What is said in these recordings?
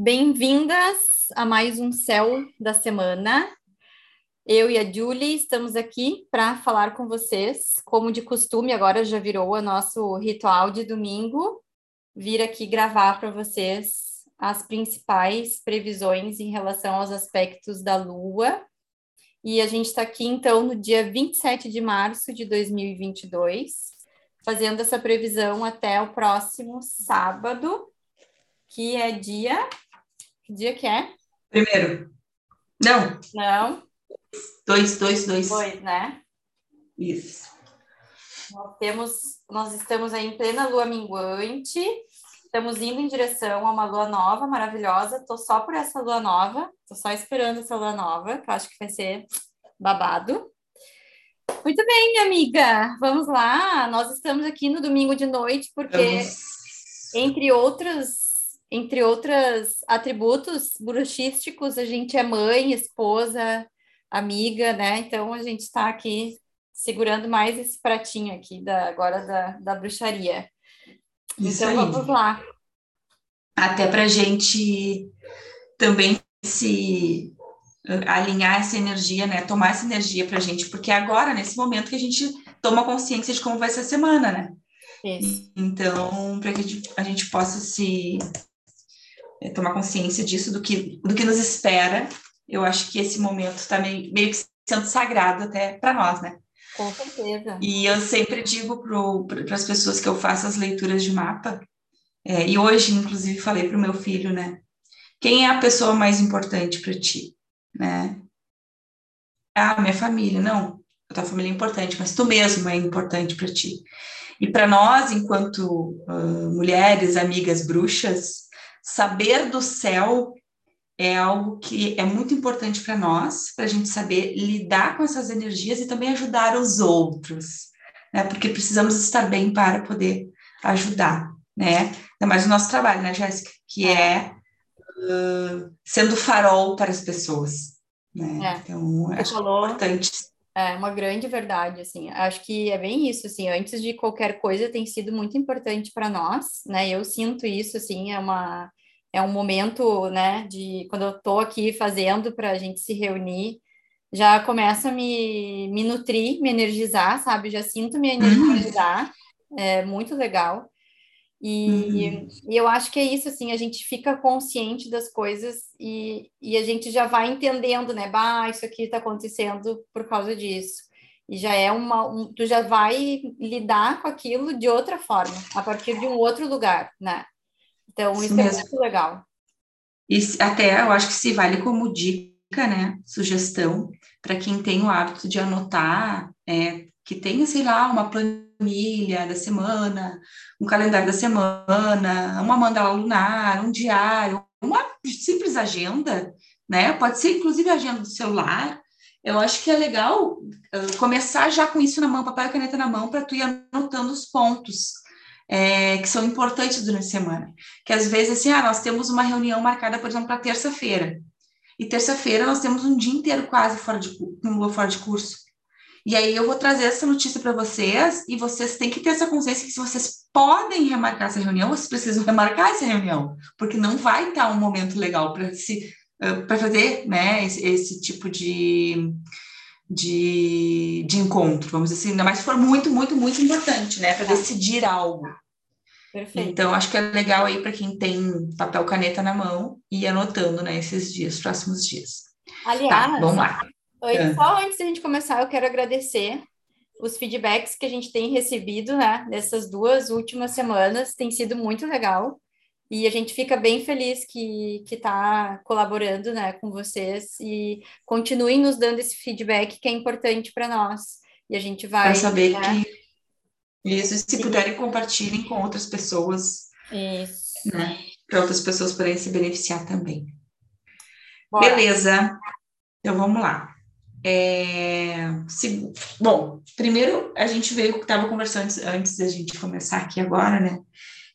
Bem-vindas a mais um Céu da Semana. Eu e a Julie estamos aqui para falar com vocês, como de costume, agora já virou o nosso ritual de domingo, vir aqui gravar para vocês as principais previsões em relação aos aspectos da Lua. E a gente está aqui, então, no dia 27 de março de 2022, fazendo essa previsão até o próximo sábado, que é dia. Que dia que é? Primeiro. Não. Não. Dois, dois, dois. Dois, né? Isso. Nós temos, nós estamos aí em plena lua minguante, estamos indo em direção a uma lua nova maravilhosa. Tô só por essa lua nova, tô só esperando essa lua nova, que eu acho que vai ser babado. Muito bem, amiga. Vamos lá. Nós estamos aqui no domingo de noite porque Vamos. entre outros entre outros atributos bruxísticos, a gente é mãe, esposa, amiga, né? Então a gente está aqui segurando mais esse pratinho aqui da agora da, da bruxaria. Isso então aí. vamos lá. Até para a gente também se uh, alinhar essa energia, né? Tomar essa energia para a gente, porque é agora, nesse momento, que a gente toma consciência de como vai ser a semana, né? Isso. Então, para que a gente, possa se tomar consciência disso, do que, do que nos espera, eu acho que esse momento está meio, meio que sendo sagrado até para nós, né? Com certeza. E eu sempre digo para as pessoas que eu faço as leituras de mapa, é, e hoje, inclusive, falei para o meu filho, né? Quem é a pessoa mais importante para ti, né? Ah, minha família. Não, a tua família é importante, mas tu mesmo é importante para ti. E para nós, enquanto uh, mulheres, amigas bruxas, saber do céu é algo que é muito importante para nós, para a gente saber lidar com essas energias e também ajudar os outros, né? Porque precisamos estar bem para poder ajudar, né? Ainda mais o nosso trabalho, né, Jéssica? Que é uh, sendo farol para as pessoas, né? É. Então, acho falou- importante. É uma grande verdade, assim. Acho que é bem isso, assim. Antes de qualquer coisa, tem sido muito importante para nós, né? Eu sinto isso, assim. É uma é um momento, né? De quando eu tô aqui fazendo para a gente se reunir, já começa a me me nutrir, me energizar, sabe? Já sinto me energizar. É muito legal. E, Uhum. e eu acho que é isso, assim, a gente fica consciente das coisas e, e a gente já vai entendendo, né? Bah, isso aqui está acontecendo por causa disso. E já é uma. Um, tu já vai lidar com aquilo de outra forma, a partir de um outro lugar, né? Então, Isso isso, é muito legal. E até eu acho que se vale como dica, né? Sugestão para quem tem o hábito de anotar, é, que tenha, sei lá, uma planilha da semana, um calendário da semana, uma mandala lunar, um diário, uma simples agenda, né? Pode ser inclusive a agenda do celular. Eu acho que é legal uh, começar já com isso na mão, papel e caneta na mão, para tu ir anotando os pontos é, que são importantes durante a semana que às vezes assim, ah, nós temos uma reunião marcada, por exemplo, para terça-feira. E terça-feira nós temos um dia inteiro quase fora de, lua fora de curso. E aí eu vou trazer essa notícia para vocês e vocês têm que ter essa consciência que se vocês podem remarcar essa reunião, vocês precisam remarcar essa reunião, porque não vai estar um momento legal para se para fazer, né, esse, esse tipo de, de, de encontro, vamos dizer assim, ainda mais se for muito, muito, muito importante, né, para decidir algo. Perfeito. Então, acho que é legal aí para quem tem papel caneta na mão e anotando, né, esses dias, próximos dias. Aliás, Tá, vamos lá. Oi, É. Só antes da gente começar, eu quero agradecer os feedbacks que a gente tem recebido, né, nessas duas últimas semanas, tem sido muito legal. E a gente fica bem feliz que está colaborando, né, com vocês e continuem nos dando esse feedback que é importante para nós. E a gente vai Para saber né, que isso, e se puderem, compartilhem com outras pessoas, Isso. né, para outras pessoas poderem se beneficiar também. Bora. Beleza, então vamos lá. É, se- bom, primeiro a gente veio que estava conversando antes, antes da gente começar aqui agora, né?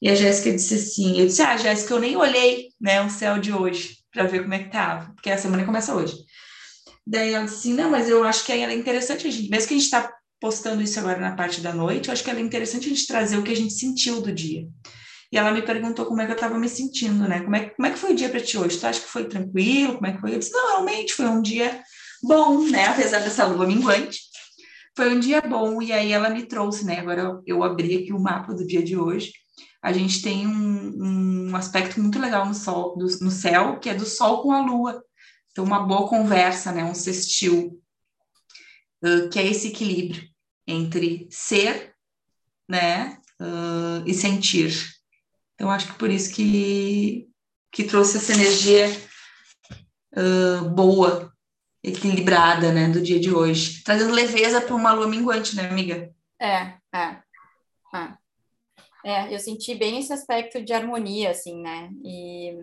E a Jéssica disse assim: eu disse, ah, Jéssica, eu nem olhei né, o céu de hoje para ver como é que tava, porque a semana começa hoje. Daí ela disse assim: não, mas eu acho que é interessante a gente, mesmo que a gente está postando isso agora na parte da noite, eu acho que é interessante a gente trazer o que a gente sentiu do dia. e ela me perguntou como é que eu estava me sentindo, né? Como é, como é que foi o dia para ti hoje? Tu acha que foi tranquilo? Como é que foi? Eu disse, não, realmente foi um dia bom, né? Apesar dessa lua minguante, foi um dia bom. E aí ela me trouxe, né? Agora eu, eu abri aqui o mapa do dia de hoje. A gente tem um, um aspecto muito legal no, sol, do, no céu, que é do sol com a lua. Então, uma boa conversa, né? Um sextil, uh, que é esse equilíbrio entre ser, né? Uh, e sentir. Então, acho que por isso que, que trouxe essa energia uh, boa, equilibrada, né? Do dia de hoje. Trazendo leveza para uma lua minguante, né, amiga? É, é. É. é, eu senti bem esse aspecto de harmonia, assim, né? E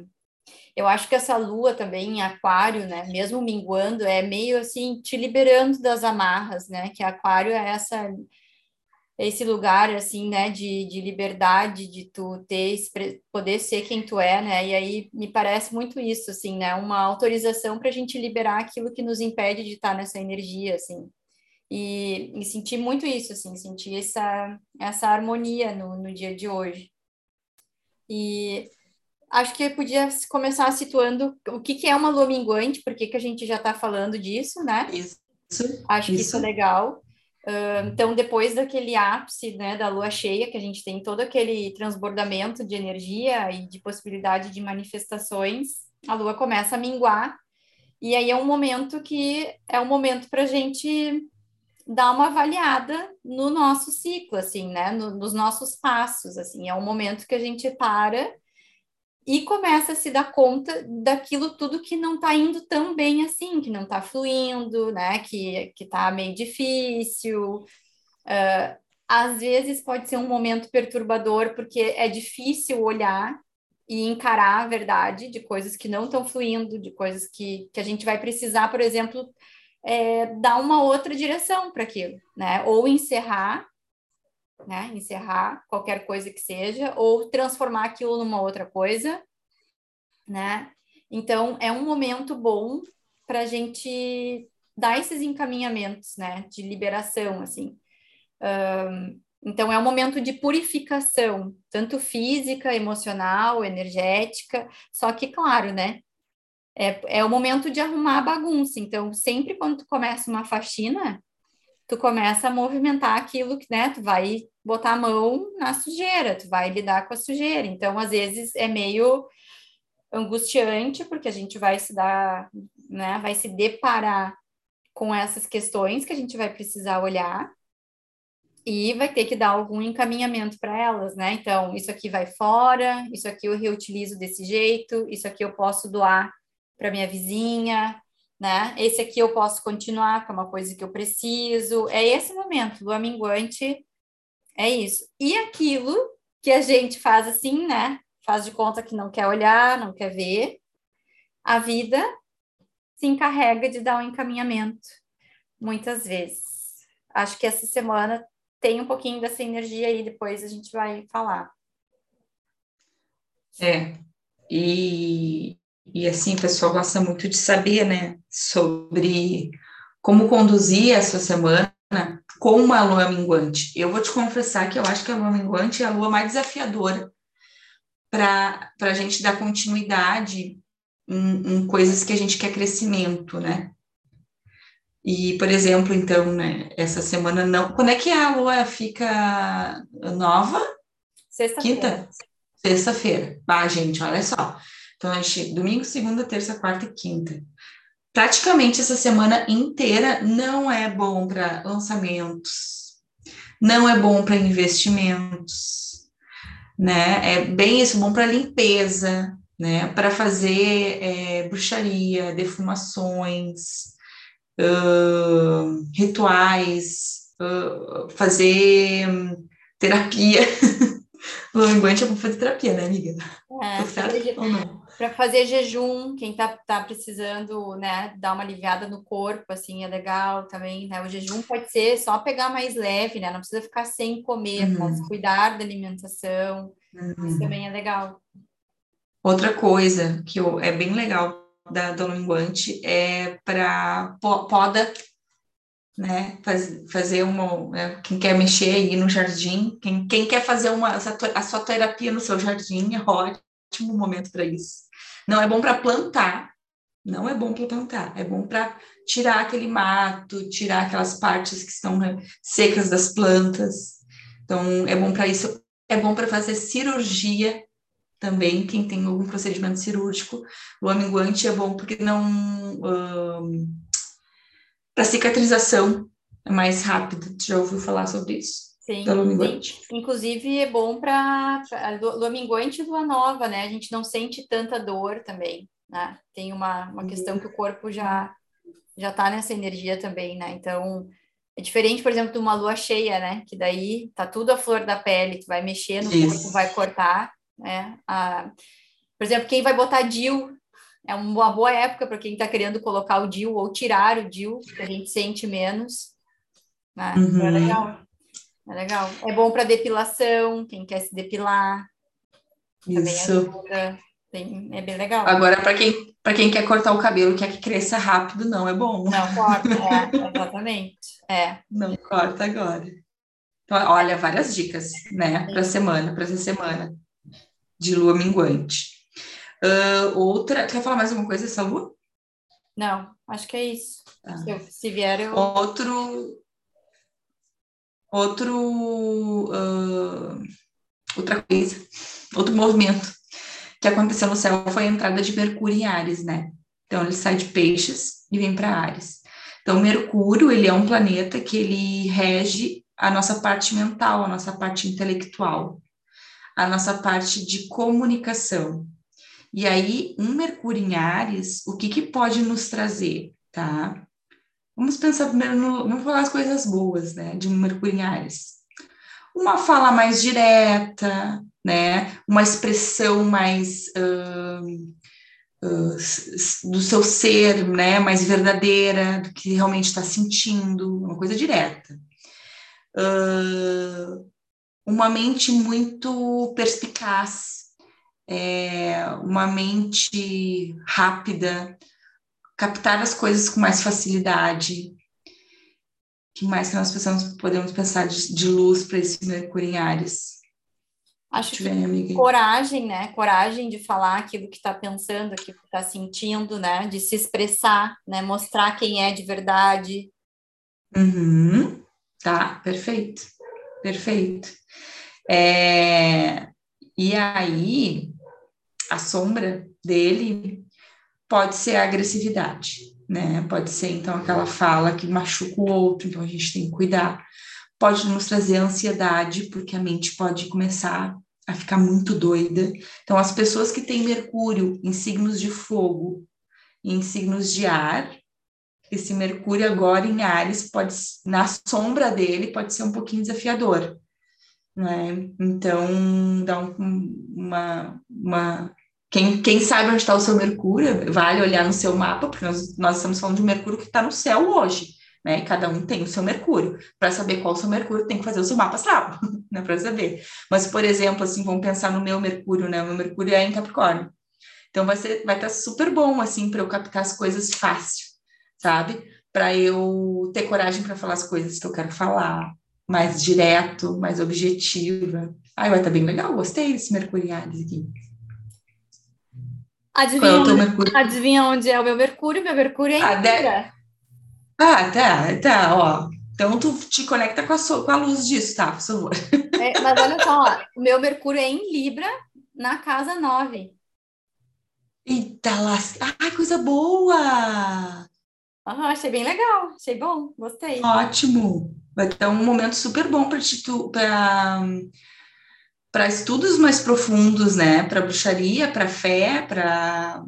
eu acho que essa lua também em aquário, né, mesmo minguando, é meio assim, te liberando das amarras, né, que aquário é essa esse lugar, assim, né, de, de liberdade, de tu ter, poder ser quem tu é, né, e aí me parece muito isso, assim, né, uma autorização para a gente liberar aquilo que nos impede de estar nessa energia, assim, e, e sentir muito isso, assim, sentir essa, essa harmonia no, no dia de hoje. E acho que podia começar situando o que, que é uma lua minguante, porque que a gente já está falando disso, né? Isso. Acho isso. que isso é legal. Uh, então, depois daquele ápice né, da lua cheia, que a gente tem todo aquele transbordamento de energia e de possibilidade de manifestações, a lua começa a minguar. E aí é um momento que é um momento para a gente dar uma avaliada no nosso ciclo, assim, né? No, nos nossos passos, assim. É um momento que a gente para e começa a se dar conta daquilo tudo que não está indo tão bem assim, que não está fluindo, né? Que, que tá meio difícil. Uh, às vezes pode ser um momento perturbador, porque é difícil olhar e encarar a verdade de coisas que não estão fluindo, de coisas que, que a gente vai precisar, por exemplo, é, dar uma outra direção para aquilo, né? Ou encerrar né? Encerrar qualquer coisa que seja, ou transformar aquilo numa outra coisa, né? Então, é um momento bom para a gente dar esses encaminhamentos, né? De liberação, assim. Um, então, é um momento de purificação, tanto física, emocional, energética, só que, claro, né? É, é o momento de arrumar a bagunça. Então, sempre quando tu começa uma faxina, tu começa a movimentar aquilo que, né, tu vai botar a mão na sujeira, tu vai lidar com a sujeira. Então, às vezes é meio angustiante, porque a gente vai se dar, né, vai se deparar com essas questões que a gente vai precisar olhar e vai ter que dar algum encaminhamento para elas, né? Então, isso aqui vai fora, isso aqui eu reutilizo desse jeito, isso aqui eu posso doar para minha vizinha, né? Esse aqui eu posso continuar, que é uma coisa que eu preciso. É esse momento, lua minguante, é isso. E aquilo que a gente faz assim, né? Faz de conta que não quer olhar, não quer ver. A vida se encarrega de dar um encaminhamento, muitas vezes. Acho que essa semana tem um pouquinho dessa energia aí, depois a gente vai falar. É, e e assim, o pessoal gosta muito de saber, né, sobre como conduzir a sua semana com uma lua minguante. Eu vou te confessar que eu acho que a lua minguante é a lua mais desafiadora para a gente dar continuidade em, em, coisas que a gente quer crescimento, né? E, por exemplo, então, né, essa semana não. Quando é que a lua fica nova? Sexta-feira. Quinta? Sexta-feira. Ah, gente, olha só. Então, a gente, domingo, segunda, terça, quarta e quinta. Praticamente essa semana inteira não é bom para lançamentos, não é bom para investimentos, né? É bem isso, bom para limpeza, né? Para fazer é, bruxaria, defumações, uh, rituais, uh, fazer um, terapia. O linguante é para fazer terapia, né, amiga? É, tá certo ou não? Para fazer jejum, quem tá, tá precisando, né, dar uma aliviada no corpo, assim, é legal também, né? O jejum pode ser só pegar mais leve, né? Não precisa ficar sem comer, uhum. mas cuidar da alimentação, uhum. isso também é legal. Outra coisa que eu, é bem legal da, do linguante é para poda né? Faz, fazer uma. Né? Quem quer mexer aí no jardim, quem, quem quer fazer uma, a sua terapia no seu jardim, é ótimo momento para isso. Não é bom para plantar, não é bom para plantar, é bom para tirar aquele mato, tirar aquelas partes que estão né, secas das plantas. Então, é bom para isso, é bom para fazer cirurgia também, quem tem algum procedimento cirúrgico. O aminguante é bom porque não. Um, para cicatrização é mais rápida. Já ouviu falar sobre isso? Sim, sim. Inclusive é bom para lua minguante e lua nova, né? A gente não sente tanta dor também, né? Tem uma, uma questão que o corpo já já tá nessa energia também, né? Então, é diferente, por exemplo, de uma lua cheia, né? Que daí tá tudo a flor da pele, tu vai mexer no Isso. corpo, vai cortar, né? A, por exemplo, quem vai botar DIL é uma boa época para quem está querendo colocar o DIL ou tirar o DIL, que a gente sente menos. Né? É uhum. É legal. É legal. É bom para depilação, quem quer se depilar. Isso. Tem, é bem legal. Agora, para quem, quem quer cortar o cabelo, quer que cresça rápido, não é bom. Não corta, é, exatamente. É. Não corta agora. Então, olha, várias dicas, né, para semana, para essa semana de lua minguante. Uh, outra, quer falar mais alguma coisa dessa lua? Não, acho que é isso. Ah. Se, eu, se, vier, eu. Outro. Outro. Uh, outra coisa, outro movimento que aconteceu no céu foi a entrada de Mercúrio em Ares, né? Então ele sai de Peixes e vem para Ares. Então Mercúrio, ele é um planeta que ele rege a nossa parte mental, a nossa parte intelectual, a nossa parte de comunicação. E aí, um Mercúrio em Ares, o que, que pode nos trazer, tá? Vamos pensar primeiro no. Vamos falar as coisas boas, né? De Mercúrio em Ares. Uma fala mais direta, né? Uma expressão mais. Uh, uh, do seu ser, né? Mais verdadeira, do que realmente está sentindo, uma coisa direta. Uh, uma mente muito perspicaz, é, uma mente rápida, captar as coisas com mais facilidade. O que mais que nós pensamos, podemos pensar de, de luz para esse Mercúrio em Ares? Acho que amiga. coragem, né? Coragem de falar aquilo que está pensando, aquilo que está sentindo, né? De se expressar, né? Mostrar quem é de verdade. Uhum. Tá, perfeito, perfeito. É... E aí, a sombra dele pode ser a agressividade, né? Pode ser então aquela fala que machuca o outro, então a gente tem que cuidar. Pode nos trazer ansiedade, porque a mente pode começar a ficar muito doida. Então, as pessoas que têm Mercúrio em signos de fogo e em signos de ar, esse Mercúrio agora em Ares pode, na sombra dele, pode ser um pouquinho desafiador. Né? Então, dá um, uma, uma quem, quem sabe onde está o seu Mercúrio, vale olhar no seu mapa, porque nós, nós estamos falando de Mercúrio que está no céu hoje, né? Cada um tem o seu Mercúrio. Para saber qual é o seu Mercúrio, tem que fazer o seu mapa astral, né? Para saber. Mas, por exemplo, assim, vamos pensar no meu Mercúrio, né? O meu Mercúrio é em Capricórnio. Então, vai ser, vai estar tá super bom, assim, para eu captar as coisas fácil, sabe? Para eu ter coragem para falar as coisas que eu quero falar, mais direto, mais objetiva. Ai, vai estar tá bem legal, gostei desse Mercúrio aqui. Adivinha, onde, Mercúrio? adivinha onde é o meu Mercúrio? Meu Mercúrio é em ah, Libra. Ah, tá, tá, ó. Então tu te conecta com a, so... com a luz disso, tá, por favor. É, mas olha só, ó, o meu Mercúrio é em Libra, na casa 9. Eita, lasca. Ai, coisa boa! Aham, achei bem legal, achei bom, gostei. Ótimo! Vai ter um momento super bom para tu, para para estudos mais profundos, né? Para bruxaria, para fé, para.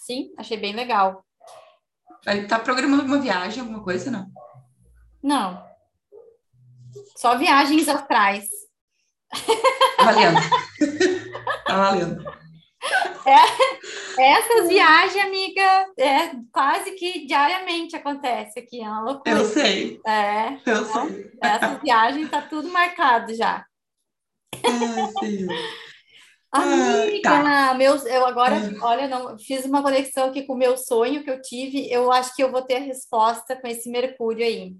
Sim, achei bem legal. Tá programando uma viagem, alguma coisa, não? Não. Só viagens astrais. Tá valendo. tá valendo. É, essas viagens, amiga, é quase que diariamente acontece aqui, é uma loucura. Eu sei. É. Eu então, sei. Essas viagens tá tudo marcado já. Amiga, tá. meus, eu agora, ah. olha, não, fiz uma conexão aqui com o meu sonho que eu tive. Eu acho que eu vou ter a resposta com esse Mercúrio aí.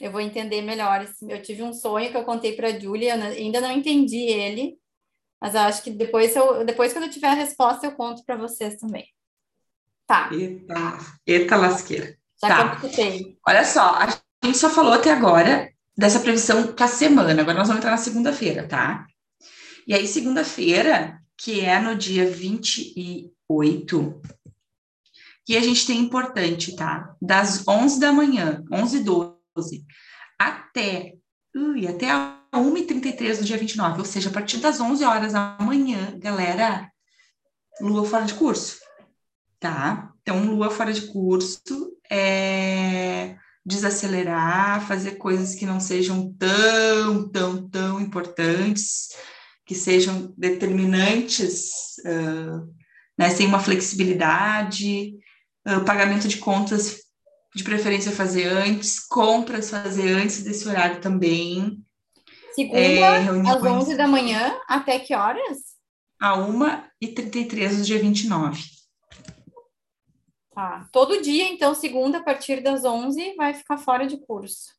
Eu vou entender melhor. Eu tive um sonho que eu contei para a Júlia, ainda não entendi ele, mas acho que depois, eu, depois quando eu tiver a resposta, eu conto para vocês também. Tá. Eita, eita lasqueira. Já tá. Olha só, a gente só falou até agora dessa previsão para a semana. Agora nós vamos entrar na segunda-feira, tá? E aí, segunda-feira, que é no dia 28, que a gente tem importante, tá? Das 11 da manhã, 11 e 12, até, ui, até a 1h33 do dia 29, ou seja, a partir das 11 horas da manhã, galera, lua fora de curso, tá? Então, lua fora de curso é desacelerar, fazer coisas que não sejam tão, tão, tão importantes, que sejam determinantes, uh, né, sem uma flexibilidade, uh, pagamento de contas, de preferência fazer antes, compras fazer antes desse horário também. Segunda, é, às 11 da manhã, até que horas? A 1h33 do dia 29. Tá. Todo dia, então, segunda, a partir das 11, vai ficar fora de curso.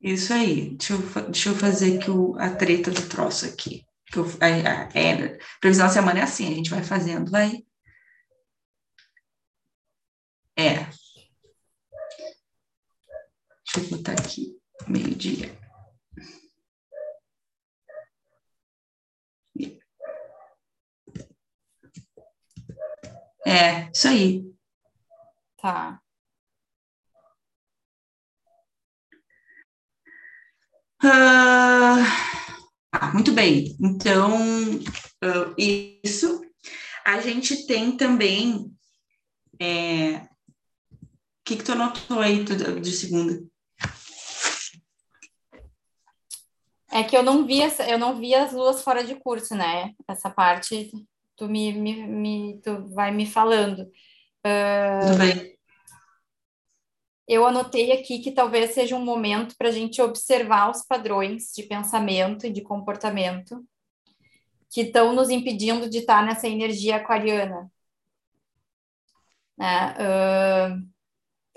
Isso aí. Deixa eu, deixa eu fazer aqui o, a treta do troço aqui. Eu, a, a, é, previsão da semana é assim, a gente vai fazendo, vai. É. Deixa eu botar aqui, meio-dia. É, isso aí. Tá. Ah, muito bem. Então, uh, isso. A gente tem também. É... O que, que tu anotou aí de segunda? É que eu não vi eu não vi as luas fora de curso, né? Essa parte tu me, me, me tu vai me falando. Tudo bem eu anotei aqui que talvez seja um momento para a gente observar os padrões de pensamento e de comportamento que estão nos impedindo de estar nessa energia aquariana. Né?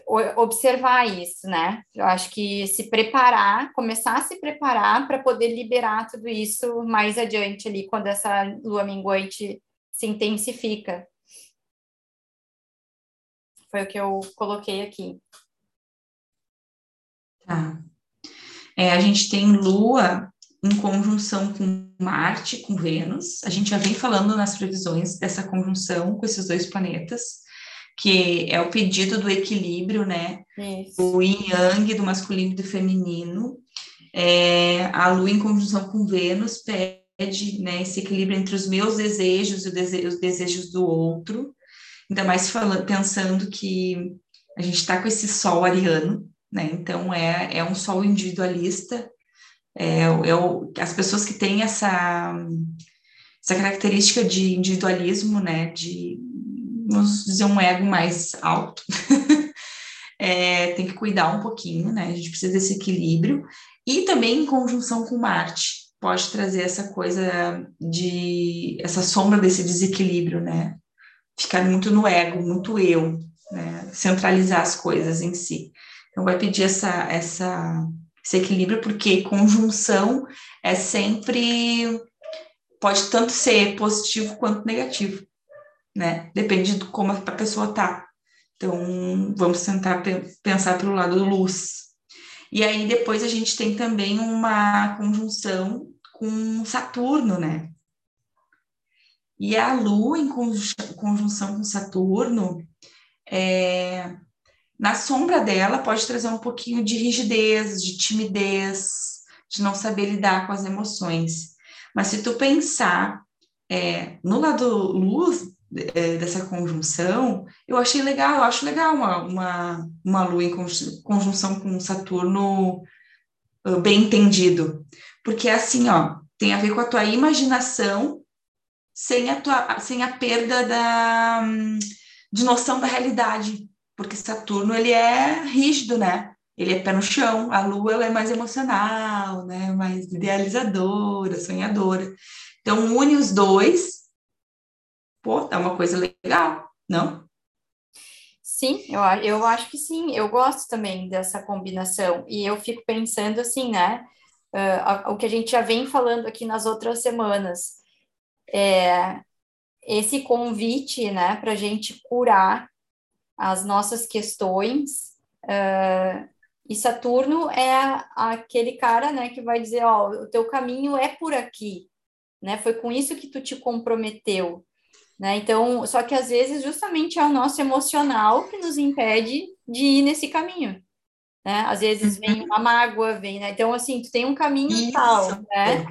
Uh, observar isso, né? Eu acho que se preparar, começar a se preparar para poder liberar tudo isso mais adiante ali, quando essa lua minguante se intensifica. Foi o que eu coloquei aqui. Tá. É, a gente tem Lua em conjunção com Marte, com Vênus. A gente já vem falando nas previsões dessa conjunção com esses dois planetas, que é o pedido do equilíbrio, né? Isso. O yin yang do masculino e do feminino. É, a Lua em conjunção com Vênus pede né, esse equilíbrio entre os meus desejos e os desejos do outro. Ainda mais falando, pensando que a gente está com esse Sol ariano, né? Então, é, é um sol individualista, é, é o, as pessoas que têm essa, essa característica de individualismo, né? De, vamos dizer, um ego mais alto, é, tem que cuidar um pouquinho, né? A gente precisa desse equilíbrio, e também em conjunção com Marte, pode trazer essa coisa de, essa sombra desse desequilíbrio, né? Ficar muito no ego, muito eu, né? Centralizar as coisas em si. Então, vai pedir essa, essa, esse equilíbrio, porque conjunção é sempre. pode tanto ser positivo quanto negativo, né? Depende de como a pessoa tá. Então, vamos tentar pensar pelo lado do luz. E aí, depois, a gente tem também uma conjunção com Saturno, né? E a Lua em conjunção com Saturno é, na sombra dela pode trazer um pouquinho de rigidez, de timidez, de não saber lidar com as emoções. Mas se tu pensar é, no lado luz é, dessa conjunção, eu achei legal, eu acho legal uma, uma, uma lua em conjunção com Saturno uh, bem entendido. Porque assim, ó, tem a ver com a tua imaginação sem a, tua, sem a perda da, de noção da realidade porque Saturno ele é rígido, né? Ele é pé no chão, a Lua ela é mais emocional, né? Mais idealizadora, sonhadora. Então, une os dois, pô, é uma coisa legal, não? Sim, eu, eu acho que sim, eu gosto também dessa combinação, e eu fico pensando assim, né, uh, o que a gente já vem falando aqui nas outras semanas, é esse convite, né, para a gente curar as nossas questões, uh, e Saturno é aquele cara, né, que vai dizer, ó, o teu caminho é por aqui, né, foi com isso que tu te comprometeu, né? Então, só que às vezes justamente é o nosso emocional que nos impede de ir nesse caminho. Né? Às vezes vem uhum. uma mágoa, vem, né? Então, assim, tu tem um caminho Isso. tal, né?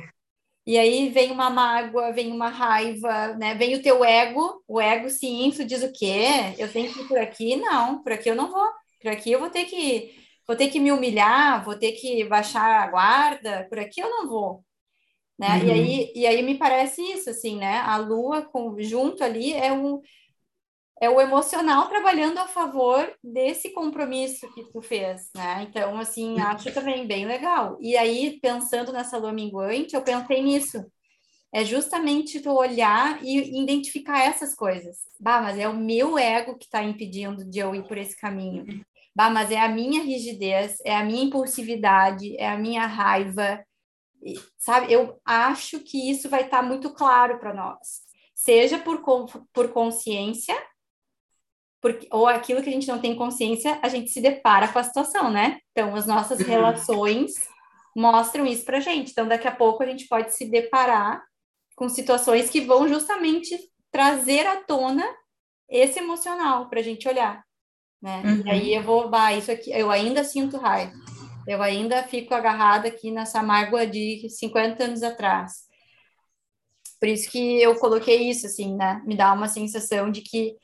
E aí vem uma mágoa, vem uma raiva, né? Vem o teu ego, o ego se infla, diz o quê? Eu tenho que ir por aqui? Não, por aqui eu não vou. Por aqui eu vou ter que vou ter que me humilhar, vou ter que baixar a guarda, por aqui eu não vou né? Uhum. E, aí, e aí me parece isso, assim, né? A lua com, junto ali é o, é o emocional trabalhando a favor desse compromisso que tu fez, né? Então, assim, acho também bem legal. E aí, pensando nessa lua minguante, eu pensei nisso. É justamente tu olhar e identificar essas coisas. Bah, mas é o meu ego que está impedindo de eu ir por esse caminho. Bah, mas é a minha rigidez, é a minha impulsividade, é a minha raiva, sabe? Eu acho que isso vai estar tá muito claro para nós, seja por, por consciência, porque, ou aquilo que a gente não tem consciência, a gente se depara com a situação, né? Então, as nossas uhum. relações mostram isso para gente. Então, daqui a pouco a gente pode se deparar com situações que vão justamente trazer à tona esse emocional para a gente olhar, né? Uhum. E aí eu vou, bah, isso aqui, eu ainda sinto raiva eu ainda fico agarrada aqui nessa mágoa de 50 anos atrás. Por isso que eu coloquei isso, assim, né? Me dá uma sensação de que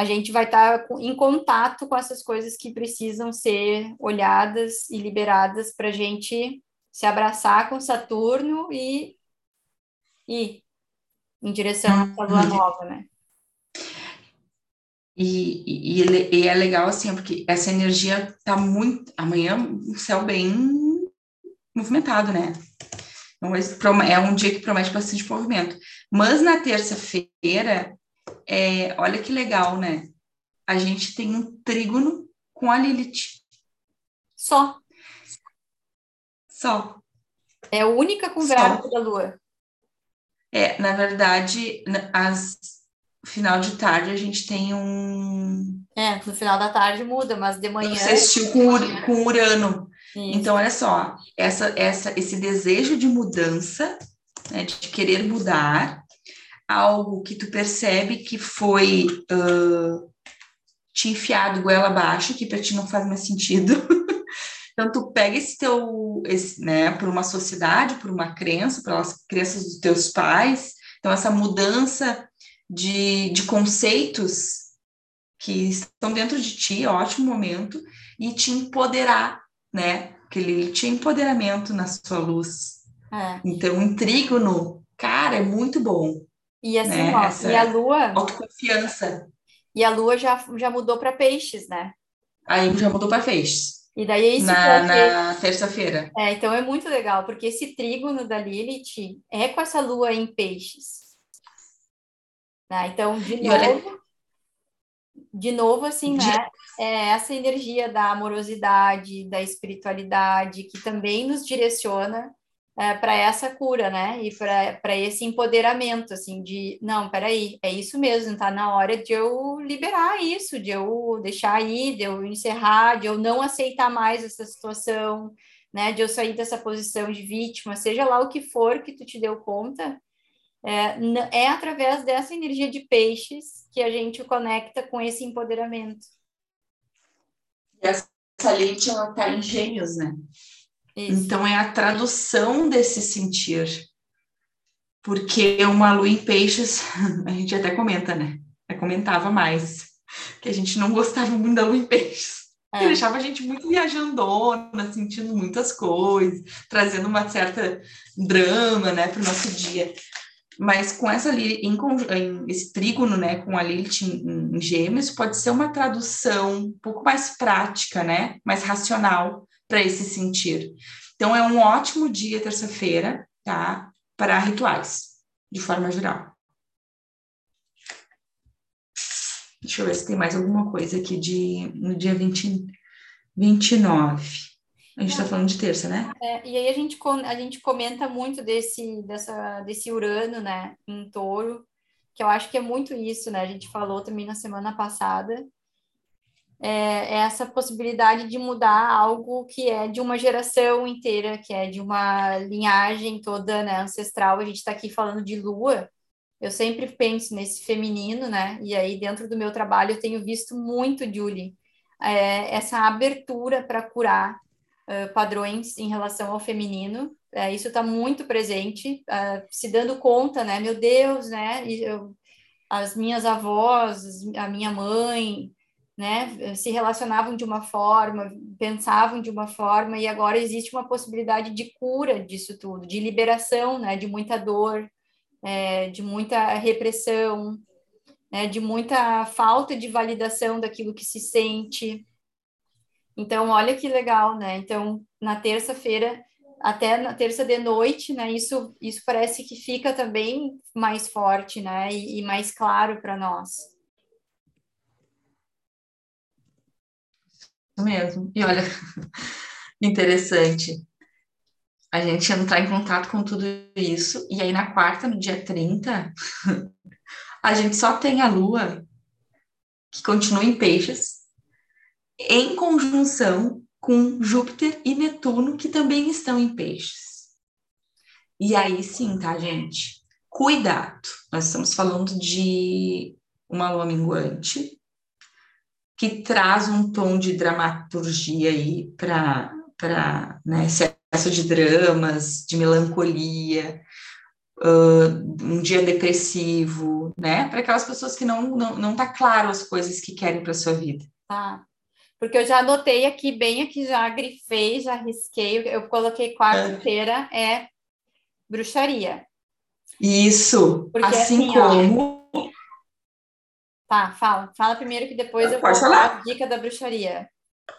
a gente vai estar em contato com essas coisas que precisam ser olhadas e liberadas para a gente se abraçar com Saturno e ir em direção à lua nova, né? E, e, e, é legal assim, porque essa energia tá muito. Amanhã o céu bem movimentado, né? Então, é um dia que promete bastante movimento. Mas na terça-feira, é, olha que legal, né? A gente tem um trígono com a Lilith. Só. Só. É a única conversa da Lua. É, na verdade, as final de tarde a gente tem um. É, no final da tarde muda, mas de manhã. Você assistiu com, com Urano. Isso. Então, olha só, essa, essa, esse desejo de mudança, né, de querer mudar, algo que tu percebe que foi uh, te enfiado goela abaixo, que para ti não faz mais sentido. então, tu pega esse teu, esse, né, por uma sociedade, por uma crença, pelas crenças dos teus pais, então essa mudança de, de conceitos que estão dentro de ti, ótimo momento, e te empoderar, né? Que ele tinha empoderamento na sua luz. É. Então, um trígono, cara, é muito bom. E assim, né? ó, Essa e a lua. Autoconfiança. E a lua já, já mudou para peixes, né? Aí já mudou para peixes. E daí é isso na, na terça-feira. É, então é muito legal, porque esse trígono da Lilith é com essa lua em peixes. Né? Então, de novo, olha... de novo, assim, de... né? É essa energia da amorosidade, da espiritualidade, que também nos direciona é, para essa cura, né? E para esse empoderamento, assim, de não, peraí, é isso mesmo, tá na hora de eu liberar isso, de eu deixar aí, de eu encerrar, de eu não aceitar mais essa situação, né? De eu sair dessa posição de vítima, seja lá o que for que tu te deu conta, é, é através dessa energia de peixes que a gente conecta com esse empoderamento. Essa leite, ela está em gêmeos, né? Isso. Então, é a tradução desse sentir. Porque uma lua em peixes, a gente até comenta, né? Eu comentava mais, que a gente não gostava muito da lua em peixes. É. deixava a gente muito viajandona, sentindo muitas coisas, trazendo uma certa drama, né, para o nosso dia. Mas com essa em, em, esse trígono, né, com a Lilith em, em Gêmeos, pode ser uma tradução um pouco mais prática, né, mais racional para esse sentir. Então é um ótimo dia terça-feira, tá, para rituais. de forma geral. Deixa eu ver se tem mais alguma coisa aqui de no dia 20, 29. A gente está falando de terça, né? É, e aí a gente, a gente comenta muito desse, dessa, desse Urano, né, em touro, que eu acho que é muito isso, né? A gente falou também na semana passada, é, é essa possibilidade de mudar algo que é de uma geração inteira, que é de uma linhagem toda né, ancestral. A gente está aqui falando de lua, eu sempre penso nesse feminino, né? E aí, dentro do meu trabalho, eu tenho visto muito, Julie, é, essa abertura para curar uh, padrões em relação ao feminino. É, isso está muito presente, uh, se dando conta, né? Meu Deus, né? Eu, as minhas avós, a minha mãe, né? Se relacionavam de uma forma, pensavam de uma forma, e agora existe uma possibilidade de cura disso tudo, de liberação, né? De muita dor, é, de muita repressão, né, de muita falta de validação daquilo que se sente. Então, olha que legal, né? Então, na terça-feira, até na terça de noite, né? Isso, isso parece que fica também mais forte, né? E, e mais claro para nós. Mesmo. E olha, interessante a gente entrar em contato com tudo isso, e aí na quarta, no dia 30, a gente só tem a Lua, que continua em peixes, em conjunção com Júpiter e Netuno, que também estão em peixes. E aí sim, tá, gente? Cuidado! Nós estamos falando de uma lua minguante, que traz um tom de dramaturgia aí para né, excesso de dramas, de melancolia, uh, um dia depressivo, né? Para aquelas pessoas que não, não, não tá claro as coisas que querem para sua vida. Tá. Porque eu já anotei aqui, bem aqui, já grifei, já risquei, eu coloquei quarta-feira, é. é bruxaria. Isso, Porque, assim, assim como... Tá, fala. Fala primeiro que depois eu, eu vou falar a dica da bruxaria.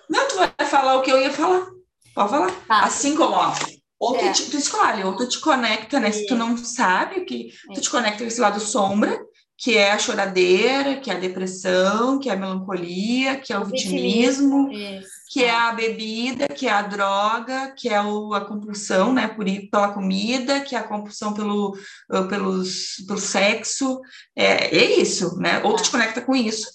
Não, tu vai falar o que eu ia falar. Pode falar. Tá. Assim como, ó, ou é. tu, tu, escolhe, ou tu te conecta, né? Se tu não sabe o que, tu te conecta com esse lado sombra, que é a choradeira, que é a depressão, que é a melancolia, que é o, o vitimismo, vitimismo que é a bebida, que é a droga, que é o, a compulsão, né, por ir pela comida, que é a compulsão pelo, pelos, pelo sexo, é, é isso, né? Ou tu te tá. conecta com isso,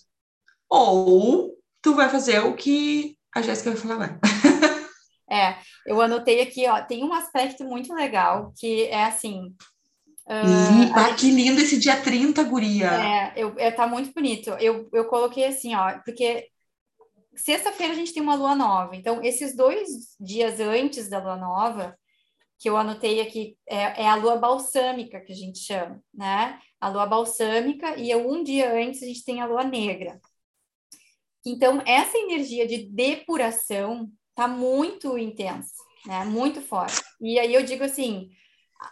ou tu vai fazer o que a Jéssica vai falar agora. É, eu anotei aqui, ó, tem um aspecto muito legal que é assim. Uh, ah, que lindo esse dia 30, guria! É, eu, é, tá muito bonito. Eu, eu coloquei assim, ó, porque sexta-feira a gente tem uma lua nova, então esses dois dias antes da lua nova, que eu anotei aqui, é, é a lua balsâmica que a gente chama, né? A lua balsâmica, e um dia antes a gente tem a lua negra. Então, essa energia de depuração tá muito intenso, né? Muito forte. E aí eu digo assim,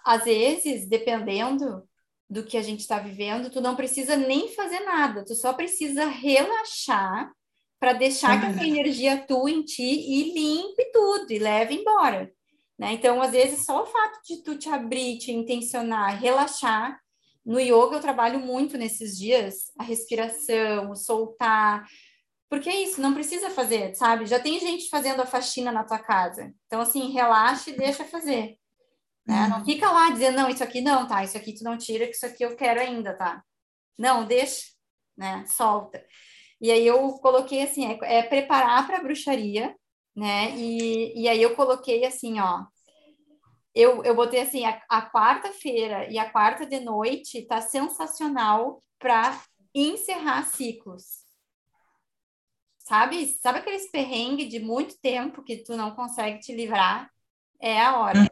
às vezes, dependendo do que a gente está vivendo, tu não precisa nem fazer nada, tu só precisa relaxar para deixar que essa energia atue em ti e limpe tudo e leve embora. Né? Então, às vezes, só o fato de tu te abrir, te intencionar, relaxar. No yoga, eu trabalho muito nesses dias a respiração, o soltar, porque é isso, não precisa fazer, sabe? Já tem gente fazendo a faxina na tua casa. Então, assim, relaxa e deixa fazer. Né? Uhum. Não fica lá dizendo, não, isso aqui não, tá? Isso aqui tu não tira, que isso aqui eu quero ainda, tá? Não, deixa, né? Solta. E aí eu coloquei assim, é, é preparar para bruxaria, né? E, e aí eu coloquei assim, ó. Eu, eu botei assim, a, a quarta-feira e a quarta de noite tá sensacional para encerrar ciclos sabe? Sabe aqueles perrengues de muito tempo que tu não consegue te livrar? É a hora.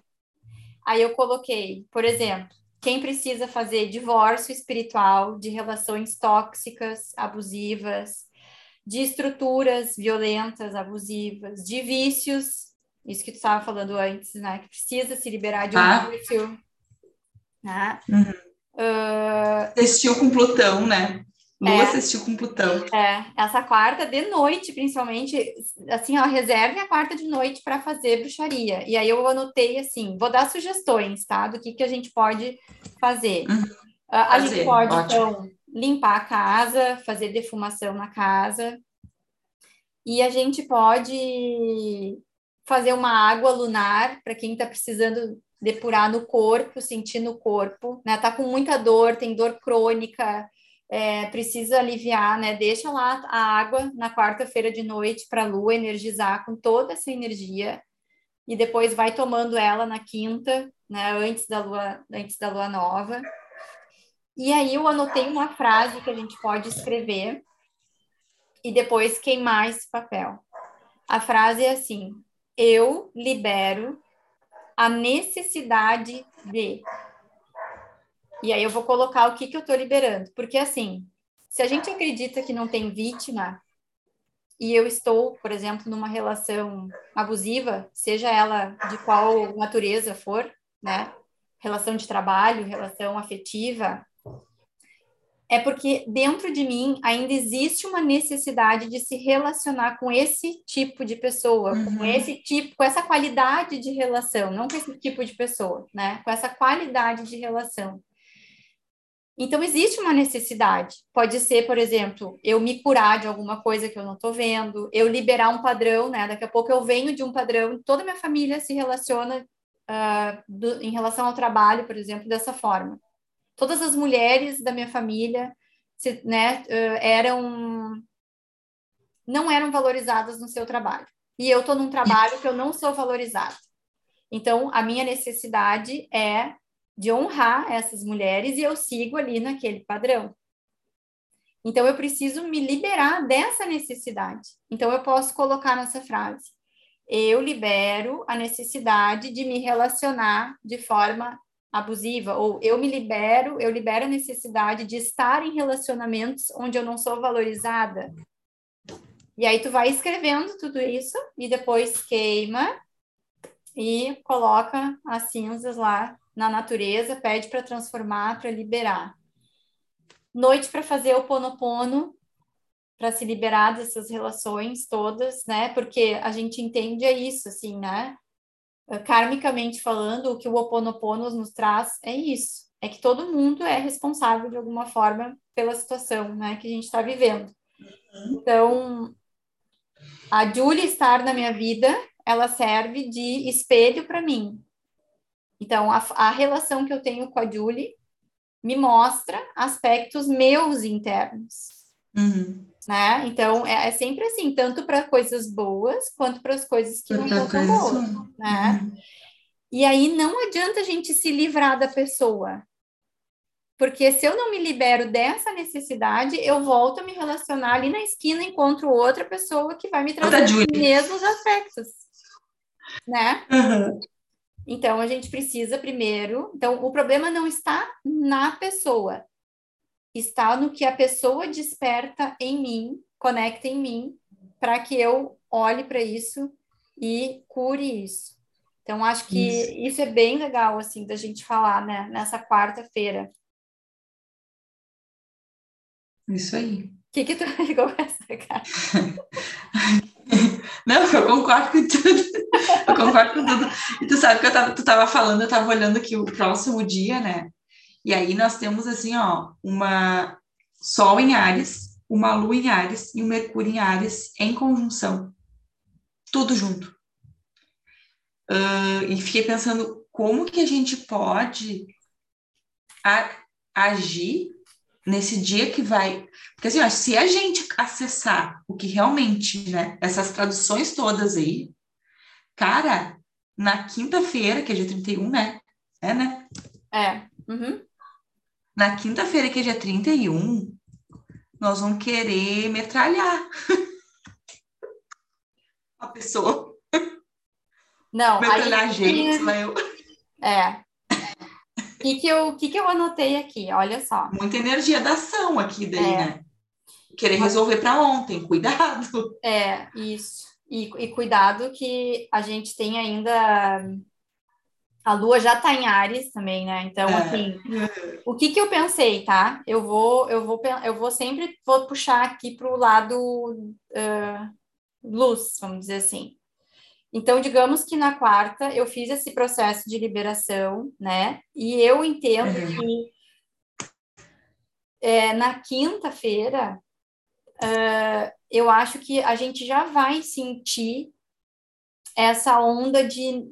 Aí eu coloquei, por exemplo, quem precisa fazer divórcio espiritual de relações tóxicas, abusivas, de estruturas violentas, abusivas, de vícios, isso que tu estava falando antes, né? Que precisa se liberar de um ah. vício. Né? Uhum. Uh... com Plutão, né? Lua é, assistiu com Plutão. É, essa quarta de noite, principalmente, assim, ó, reserve a quarta de noite para fazer bruxaria. E aí eu anotei assim, vou dar sugestões, tá? Do que, que a gente pode fazer. Uhum. A, gente pode, ótimo. então, limpar a casa, fazer defumação na casa. E a gente pode fazer uma água lunar para quem está precisando depurar no corpo, sentir no corpo, né? Tá com muita dor, tem dor crônica, é, precisa aliviar, né? Deixa lá a água na quarta-feira de noite para a lua energizar com toda essa energia e depois vai tomando ela na quinta, né? Antes da lua, antes da lua nova. E aí eu anotei uma frase que a gente pode escrever e depois queimar esse papel. A frase é assim: eu libero a necessidade de e aí eu vou colocar o que, que eu estou liberando. Porque, assim, se a gente acredita que não tem vítima, e eu estou, por exemplo, numa relação abusiva, seja ela de qual natureza for, né? Relação de trabalho, relação afetiva, é porque dentro de mim ainda existe uma necessidade de se relacionar com esse tipo de pessoa, uhum. com esse tipo, com essa qualidade de relação, não com esse tipo de pessoa, né? Com essa qualidade de relação. Então, existe uma necessidade. Pode ser, por exemplo, eu me curar de alguma coisa que eu não estou vendo, eu liberar um padrão, né? Daqui a pouco eu venho de um padrão, toda a minha família se relaciona uh, do, em relação ao trabalho, por exemplo, dessa forma. Todas as mulheres da minha família se, né, uh, eram não eram valorizadas no seu trabalho. E eu estou num trabalho que eu não sou valorizada. Então, a minha necessidade é de honrar essas mulheres e eu sigo ali naquele padrão. Então eu preciso me liberar dessa necessidade. Então eu posso colocar nessa frase: eu libero a necessidade de me relacionar de forma abusiva ou eu me libero, eu libero a necessidade de estar em relacionamentos onde eu não sou valorizada. E aí tu vai escrevendo tudo isso e depois queima e coloca as cinzas lá na natureza, pede para transformar, para liberar. Noite para fazer o ponopono, para se liberar dessas relações todas, né? Porque a gente entende é isso, assim, né? Karmicamente falando, o que o Oponopono nos traz é isso, é que todo mundo é responsável de alguma forma pela situação, né, que a gente está vivendo. Uhum. Então, a Julie estar na minha vida, ela serve de espelho para mim, então, a, a relação que eu tenho com a Julie me mostra aspectos meus internos. Uhum. Né? Então, é, é, sempre assim, tanto para coisas boas quanto para as coisas que não são tão boas. Né? Uhum. E aí não adianta a gente se livrar da pessoa. Porque se eu não me libero dessa necessidade, eu volto a me relacionar ali na esquina, encontro outra pessoa que vai me trazer os mesmos aspectos. Né? Uhum. Então, a gente precisa primeiro. Então, o problema não está na pessoa, está no que a pessoa desperta em mim, conecta em mim, para que eu olhe para isso e cure isso. Então, acho que isso. isso, é bem legal, assim, da gente falar, né, nessa quarta-feira. Isso aí. O que que tu ficou com essa cara? Não, eu concordo com tudo. Eu concordo com tudo. E tu sabe que eu tava, tu tava falando, eu tava olhando aqui o próximo dia, né? E aí nós temos assim, ó, uma Sol em Ares, uma Lua em Ares e um Mercúrio em Ares em conjunção. Tudo junto. Uh, e fiquei pensando como que a gente pode a, agir nesse dia que vai. Porque assim, ó, se a gente acessar o que realmente, né, essas traduções todas aí, cara, na quinta-feira, que é dia 31, né? É, né? É. Uhum. Na quinta-feira, que é dia 31, nós vamos querer metralhar a pessoa. Não, metralhar a gente, vai eu. É, que, que, eu, que, que eu anotei aqui? Olha só. Muita energia da ação aqui daí, é. né? Querer resolver para ontem, cuidado. É, isso. E, e, cuidado que a gente tem ainda A lua já tá em Ares também, né? Então, é. assim, o que que eu pensei, tá? Eu vou, eu vou, eu vou sempre vou puxar aqui para o lado uh, luz, vamos dizer assim. Então, digamos que na quarta eu fiz esse processo de liberação, né? E eu entendo uhum. que é, na quinta-feira uh, eu acho que a gente já vai sentir essa onda de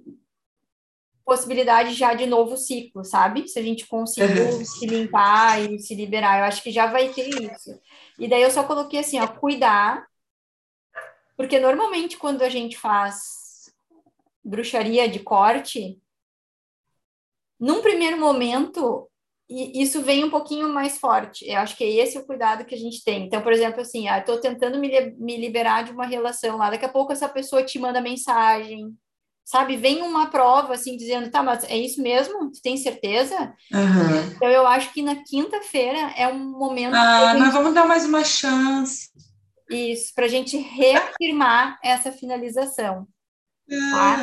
possibilidade já de novo ciclo, sabe? Se a gente conseguir uhum. se limpar e se liberar, eu acho que já vai ter isso. E daí eu só coloquei assim, ó, cuidar, porque normalmente quando a gente faz bruxaria de corte, num primeiro momento isso vem um pouquinho mais forte. Eu acho que é esse o cuidado que a gente tem. Então, por exemplo, assim, ah, estou tentando me, liberar de uma relação lá, daqui a pouco essa pessoa te manda mensagem, sabe? Vem uma prova, assim, dizendo, tá, mas é isso mesmo? Tu tem certeza? Uhum. Então, eu acho que na quinta-feira é um momento... Ah, gente... mas vamos dar mais uma chance. Isso, para a gente reafirmar essa finalização, tá?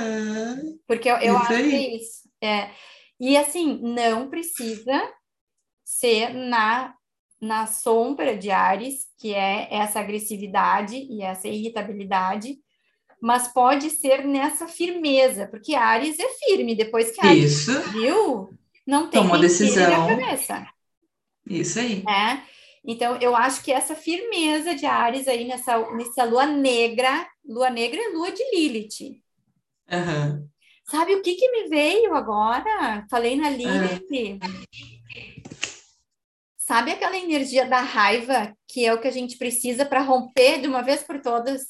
Porque eu, eu acho que é isso. É, e assim, não precisa ser na, na sombra de Ares, que é essa agressividade e essa irritabilidade, mas pode ser nessa firmeza, porque Ares é firme, depois que Ares Isso. viu, não tem Toma decisão. cabeça. Isso aí. É? Então, eu acho que essa firmeza de Ares aí nessa, nessa lua negra, lua negra é lua de Lilith. Uhum. Sabe o que, que me veio agora? Falei na Lilith. Sabe aquela energia da raiva que é o que a gente precisa para romper de uma vez por todas?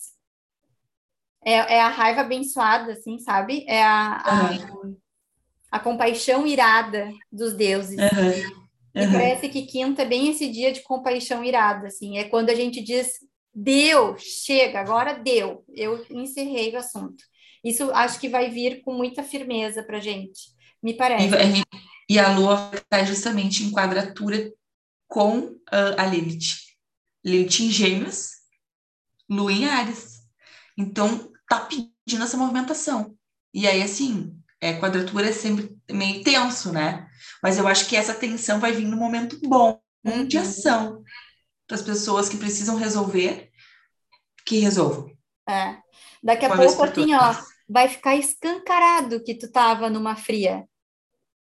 É, é, a raiva abençoada, assim, sabe? É a, a, uhum. a compaixão irada dos deuses. Uhum. E uhum. parece que quinta é bem esse dia de compaixão irada, assim. É quando a gente diz, deu, chega, agora deu. Eu encerrei o assunto. Isso acho que vai vir com muita firmeza para gente, me parece. E, e a Lua está justamente em quadratura com uh, a Lilith. Lilith em Gêmeos, Lua em Ares. Então, tá pedindo essa movimentação. E aí, assim, é, quadratura é sempre meio tenso, né? Mas eu acho que essa tensão vai vir no momento bom, uhum. de ação, para as pessoas que precisam resolver, que resolvam. É. Daqui a Uma pouco, assim, ó, vai ficar escancarado que tu tava numa fria.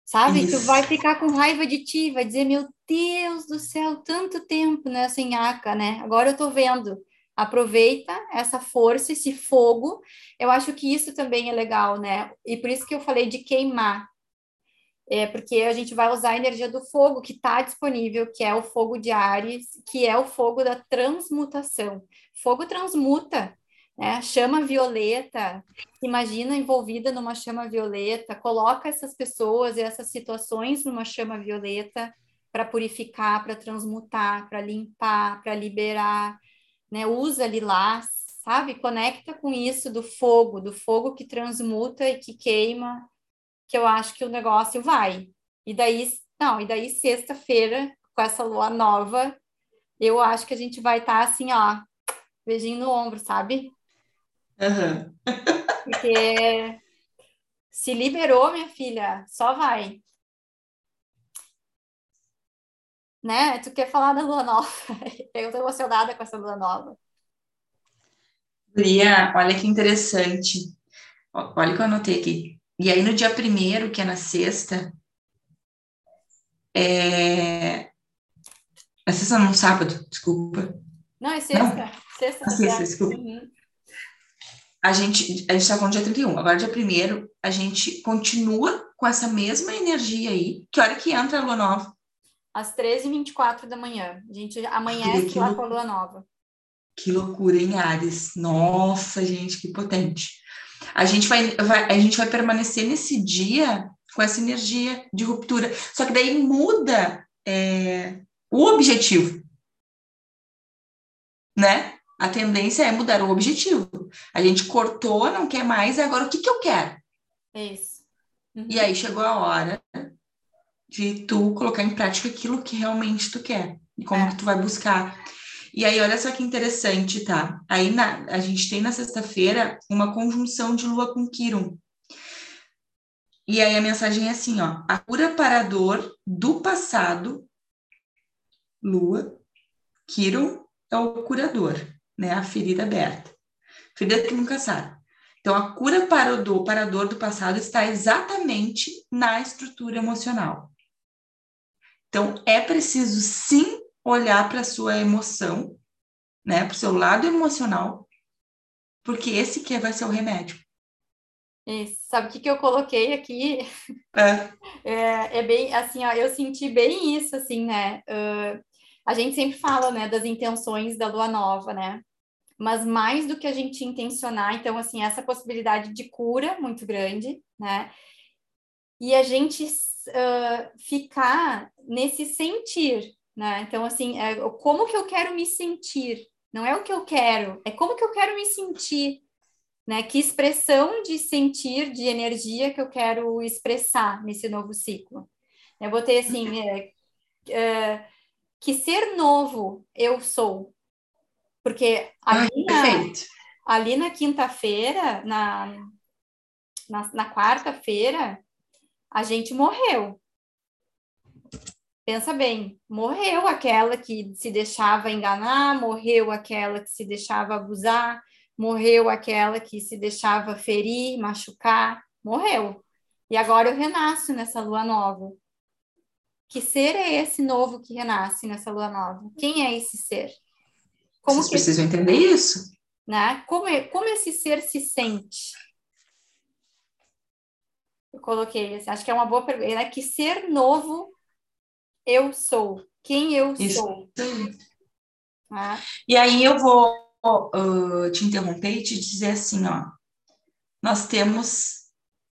Sabe? Isso. Tu vai ficar com raiva de ti, vai dizer, meu Deus do céu, tanto tempo nessa nhaca, né? Agora eu tô vendo. Aproveita essa força, esse fogo. Eu acho que isso também é legal, né? E por isso que eu falei de queimar. É porque a gente vai usar a energia do fogo que está disponível, que é o fogo de Ares, que é o fogo da transmutação. Fogo transmuta, né? Chama violeta, imagina envolvida numa chama violeta, coloca essas pessoas e essas situações numa chama violeta para purificar, para transmutar, para limpar, para liberar, né? Usa lilás, sabe? Conecta com isso do fogo, do fogo que transmuta e que queima, que eu acho que o negócio vai. E daí, não, e daí sexta-feira, com essa lua nova, eu acho que a gente vai estar tá assim, ó, beijinho no ombro, sabe? Uhum. Porque se liberou, minha filha, só vai. Né? Tu quer falar da lua nova? Eu estou emocionada com essa lua nova. Lia, olha que interessante. Olha o que eu anotei aqui. E aí, no dia primeiro, que é na sexta, é... É sexta não, sábado, desculpa. Não, é sexta. Não? Sexta, ah, sexta, desculpa. Uhum a gente a está falando dia 31, agora dia 1 a gente continua com essa mesma energia aí. Que hora que entra a lua nova? Às 13h24 da manhã. A gente amanhece lá com a lua nova. Que loucura, em Ares. Nossa, gente, que potente. A gente vai, vai, a gente vai permanecer nesse dia com essa energia de ruptura. Só que daí muda é, o objetivo. Né? A tendência é mudar o objetivo. A gente cortou, não quer mais, agora o que, que eu quero? Isso. Uhum. E aí chegou a hora de tu colocar em prática aquilo que realmente tu quer e como é. tu vai buscar. E aí, olha só que interessante, tá? Aí na, a gente tem na sexta-feira uma conjunção de Lua com Quirum. E aí a mensagem é assim, ó, a cura para a dor do passado, Lua, Kiron é o curador, né? A ferida aberta. Ferida que nunca sabe. Então, a cura para, o do, para a dor do passado está exatamente na estrutura emocional. Então, é preciso sim olhar para a sua emoção, né? Para o seu lado emocional, porque esse que vai ser o remédio. Isso. Sabe o que, que eu coloquei aqui? É. é. É, bem assim, ó, eu senti bem isso, assim, né? Uh, a gente sempre fala, né, das intenções da lua nova, né? Mas mais do que a gente intencionar, então, assim, essa possibilidade de cura muito grande, né? E a gente uh, ficar nesse sentir, né? Então, assim, é, como que eu quero me sentir? Não é o que eu quero, é como que eu quero me sentir, né? Que expressão de sentir, de energia que eu quero expressar nesse novo ciclo. Eu botei assim, é, é, que ser novo eu sou. Porque ali Ai, na, ali na quinta-feira, na, na, na quarta-feira, a gente morreu. Pensa bem, morreu aquela que se deixava enganar, morreu aquela que se deixava abusar, morreu aquela que se deixava ferir, machucar, morreu. E agora eu renasço nessa lua nova. Que ser é esse novo que renasce nessa lua nova? Quem é esse ser? Como Vocês precisam entender isso. Né? Como, é, como esse ser se sente? Eu coloquei, assim, acho que é uma boa pergunta. Né? Que ser novo eu sou? Quem eu isso. sou? Ah. E aí eu vou uh, te interromper e te dizer assim, ó. Nós temos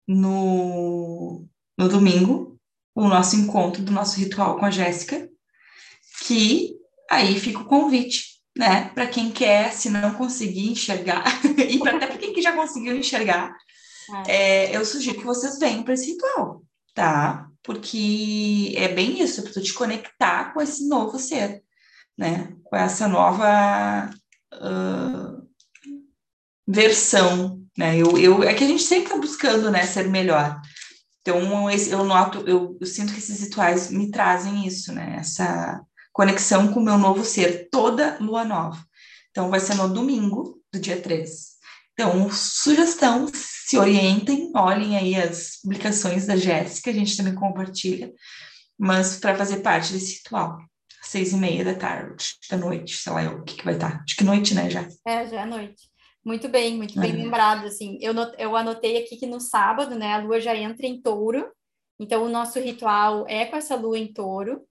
no, no domingo o nosso encontro do nosso ritual com a Jéssica, que aí fica o convite, né, para quem quer, se não conseguir enxergar, e pra, até para quem que já conseguiu enxergar, é. É, eu sugiro que vocês venham para esse ritual, tá? Porque é bem isso, para tu te conectar com esse novo ser, né? Com essa nova uh, versão, né? Eu, eu, é que a gente sempre está buscando, né, ser melhor. Então, eu noto, eu, eu, sinto que esses rituais me trazem isso, né? Essa conexão com o meu novo ser, toda lua nova. Então, vai ser no domingo do dia 3. Então, sugestão, se orientem, olhem aí as publicações da Jéssica, a gente também compartilha, mas para fazer parte desse ritual, às seis e meia da tarde, da noite, sei lá o que, que vai estar. Acho que noite, né, já? É, já é noite. Muito bem, muito bem é. lembrado, assim. Eu, not, eu anotei aqui que no sábado, né, a lua já entra em touro, então o nosso ritual é com essa lua em touro.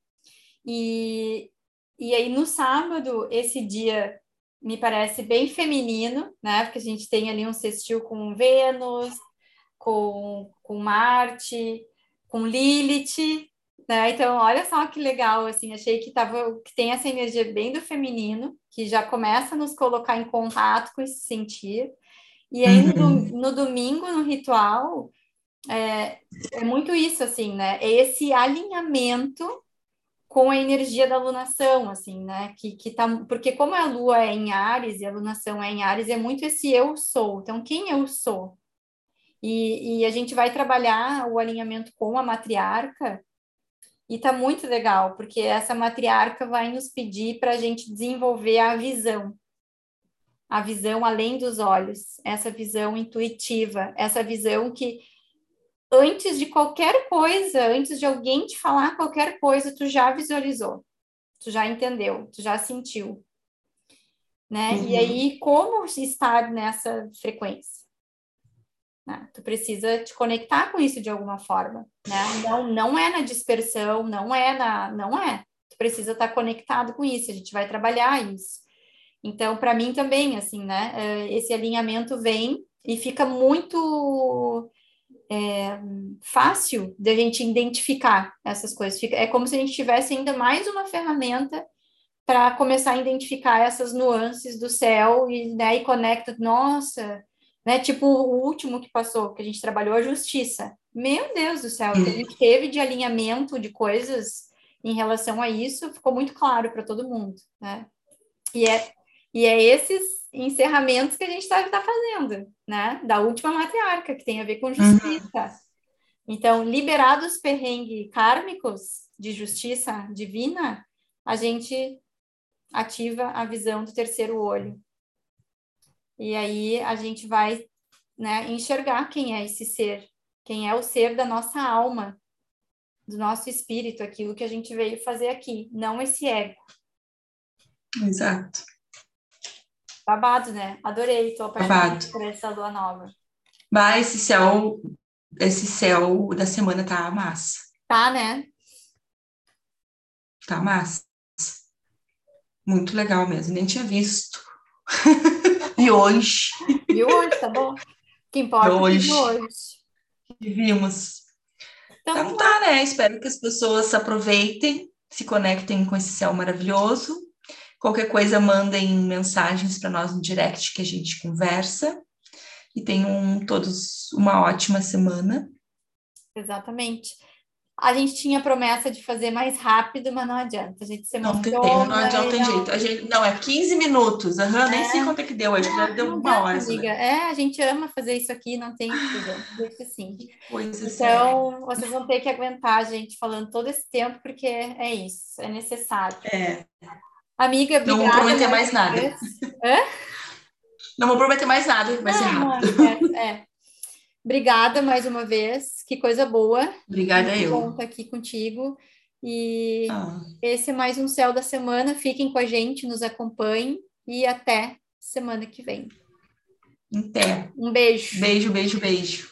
E, e aí no sábado, esse dia me parece bem feminino, né, porque a gente tem ali um sextil com Vênus, com, com Marte, com Lilith, né? Então, olha só que legal, assim, achei que tava, que tem essa energia bem do feminino, que já começa a nos colocar em contato com esse sentir. E aí, uhum. no, no, domingo, no ritual, é, é muito isso, assim, né? É esse alinhamento com a energia da alunação, assim, né? Que, que tá, porque como a lua é em Ares e a alunação é em Ares, é muito esse eu sou. Então, quem eu sou? E, e a gente vai trabalhar o alinhamento com a matriarca e tá muito legal, porque essa matriarca vai nos pedir para a gente desenvolver a visão. A visão além dos olhos, essa visão intuitiva, essa visão que antes de qualquer coisa, antes de alguém te falar qualquer coisa, tu já visualizou, tu já entendeu, tu já sentiu. Né? Uhum. E aí, como estar nessa frequência? Né? Tu precisa te conectar com isso de alguma forma, né? Não, não é na dispersão, não é na, não é. Tu precisa estar conectado com isso. A gente vai trabalhar isso. Então, para mim também, assim, né? É, esse alinhamento vem e fica muito é, fácil de a gente identificar essas coisas. É como se a gente tivesse ainda mais uma ferramenta para começar a identificar essas nuances do céu e, né, e conecta, nossa, né? Tipo o último que passou, que a gente trabalhou, a justiça. Meu Deus do céu, o que a gente teve de alinhamento de coisas em relação a isso ficou muito claro para todo mundo, né? E é, e é esses encerramentos que a gente está tá fazendo, né? Da última matriarca, que tem a ver com justiça. Uhum. Então, liberados perrengues kármicos de justiça divina, a gente ativa a visão do terceiro olho. E aí a gente vai né, enxergar quem é esse ser, quem é o ser da nossa alma, do nosso espírito, aquilo que a gente veio fazer aqui, não esse ego. Exato. Babado, né? Adorei, tô apaixonada por essa lua nova. Bah, esse céu, esse céu da semana tá massa. Tá, né? Tá massa. Muito legal mesmo, nem tinha visto. e hoje. E hoje, tá bom? Que importa é hoje. hoje. Vimos. Então, então tá, né? Espero que as pessoas aproveitem, se conectem com esse céu maravilhoso. Qualquer coisa, mandem mensagens para nós no direct que a gente conversa. E tenham todos uma ótima semana. Exatamente. A gente tinha promessa de fazer mais rápido, mas não adianta. A gente se Não tem, não adianta não... jeito. A gente, não, é 15 minutos. Uhum, é. Nem sei quanto é que deu, já deu uma hora. Amiga. É, a gente ama fazer isso aqui, não tem Deixa assim. Coisa então, séria. vocês vão ter que aguentar a gente falando todo esse tempo, porque é isso, é necessário. É. Amiga, obrigada. Não vou prometer mais nada. Hã? Não vou prometer mais nada, vai ser rápido. É, é. Obrigada mais uma vez, que coisa boa. Obrigada eu. Bom estar aqui contigo. E ah. esse é mais um Céu da Semana. Fiquem com a gente, nos acompanhem e até semana que vem. Até. Um beijo. Beijo, beijo, beijo.